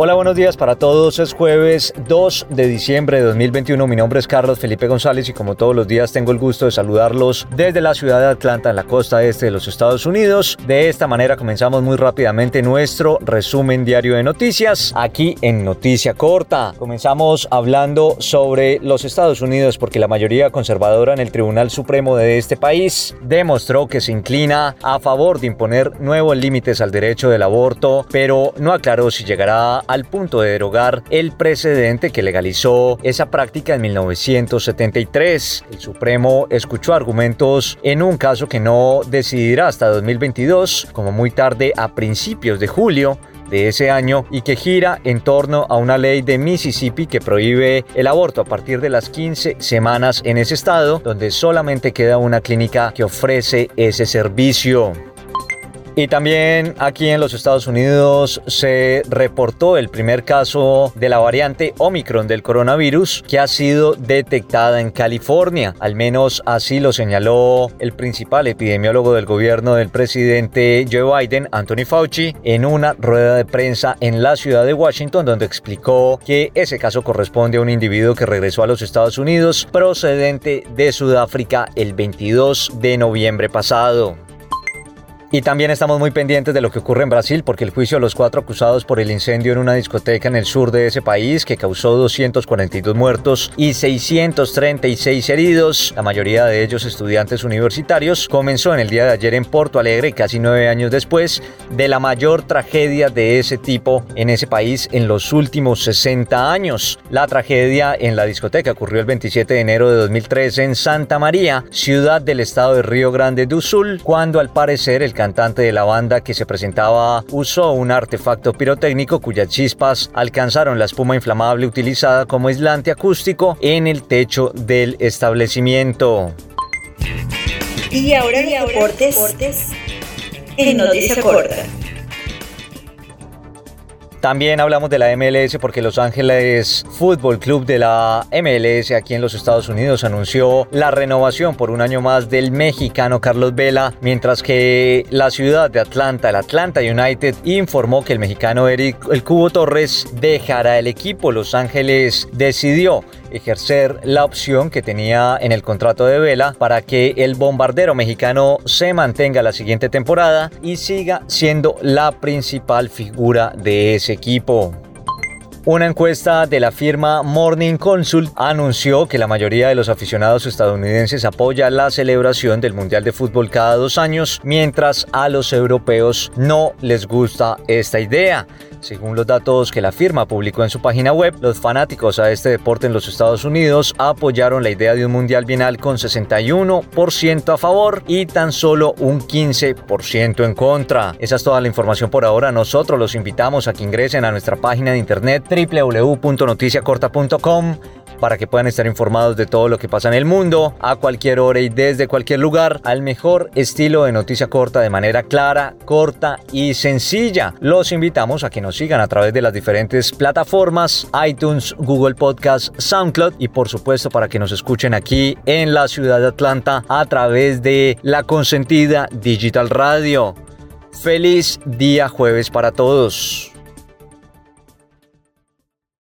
Hola, buenos días para todos. Es jueves 2 de diciembre de 2021. Mi nombre es Carlos Felipe González y como todos los días tengo el gusto de saludarlos desde la ciudad de Atlanta, en la costa este de los Estados Unidos. De esta manera comenzamos muy rápidamente nuestro resumen diario de noticias aquí en Noticia Corta. Comenzamos hablando sobre los Estados Unidos porque la mayoría conservadora en el Tribunal Supremo de este país demostró que se inclina a favor de imponer nuevos límites al derecho del aborto, pero no aclaró si llegará al punto de derogar el precedente que legalizó esa práctica en 1973. El Supremo escuchó argumentos en un caso que no decidirá hasta 2022, como muy tarde a principios de julio, de ese año y que gira en torno a una ley de Mississippi que prohíbe el aborto a partir de las 15 semanas en ese estado, donde solamente queda una clínica que ofrece ese servicio. Y también aquí en los Estados Unidos se reportó el primer caso de la variante Omicron del coronavirus que ha sido detectada en California. Al menos así lo señaló el principal epidemiólogo del gobierno del presidente Joe Biden, Anthony Fauci, en una rueda de prensa en la ciudad de Washington donde explicó que ese caso corresponde a un individuo que regresó a los Estados Unidos procedente de Sudáfrica el 22 de noviembre pasado. Y también estamos muy pendientes de lo que ocurre en Brasil porque el juicio de los cuatro acusados por el incendio en una discoteca en el sur de ese país que causó 242 muertos y 636 heridos, la mayoría de ellos estudiantes universitarios, comenzó en el día de ayer en Porto Alegre, casi nueve años después de la mayor tragedia de ese tipo en ese país en los últimos 60 años. La tragedia en la discoteca ocurrió el 27 de enero de 2013 en Santa María, ciudad del estado de Río Grande do Sul, cuando al parecer el cantante de la banda que se presentaba usó un artefacto pirotécnico cuyas chispas alcanzaron la espuma inflamable utilizada como aislante acústico en el techo del establecimiento. Y ahora, deportes en Noticia Corta. También hablamos de la MLS porque Los Ángeles Fútbol Club de la MLS aquí en los Estados Unidos anunció la renovación por un año más del mexicano Carlos Vela, mientras que la ciudad de Atlanta, el Atlanta United, informó que el mexicano Eric El Cubo Torres dejará el equipo. Los Ángeles decidió ejercer la opción que tenía en el contrato de Vela para que el bombardero mexicano se mantenga la siguiente temporada y siga siendo la principal figura de ese equipo. Una encuesta de la firma Morning Consult anunció que la mayoría de los aficionados estadounidenses apoya la celebración del Mundial de Fútbol cada dos años, mientras a los europeos no les gusta esta idea. Según los datos que la firma publicó en su página web, los fanáticos a este deporte en los Estados Unidos apoyaron la idea de un mundial bienal con 61% a favor y tan solo un 15% en contra. Esa es toda la información por ahora. Nosotros los invitamos a que ingresen a nuestra página de internet www.noticiacorta.com para que puedan estar informados de todo lo que pasa en el mundo, a cualquier hora y desde cualquier lugar, al mejor estilo de noticia corta de manera clara, corta y sencilla. Los invitamos a que nos sigan a través de las diferentes plataformas, iTunes, Google Podcast, SoundCloud y por supuesto para que nos escuchen aquí en la ciudad de Atlanta a través de la consentida Digital Radio. Feliz día jueves para todos.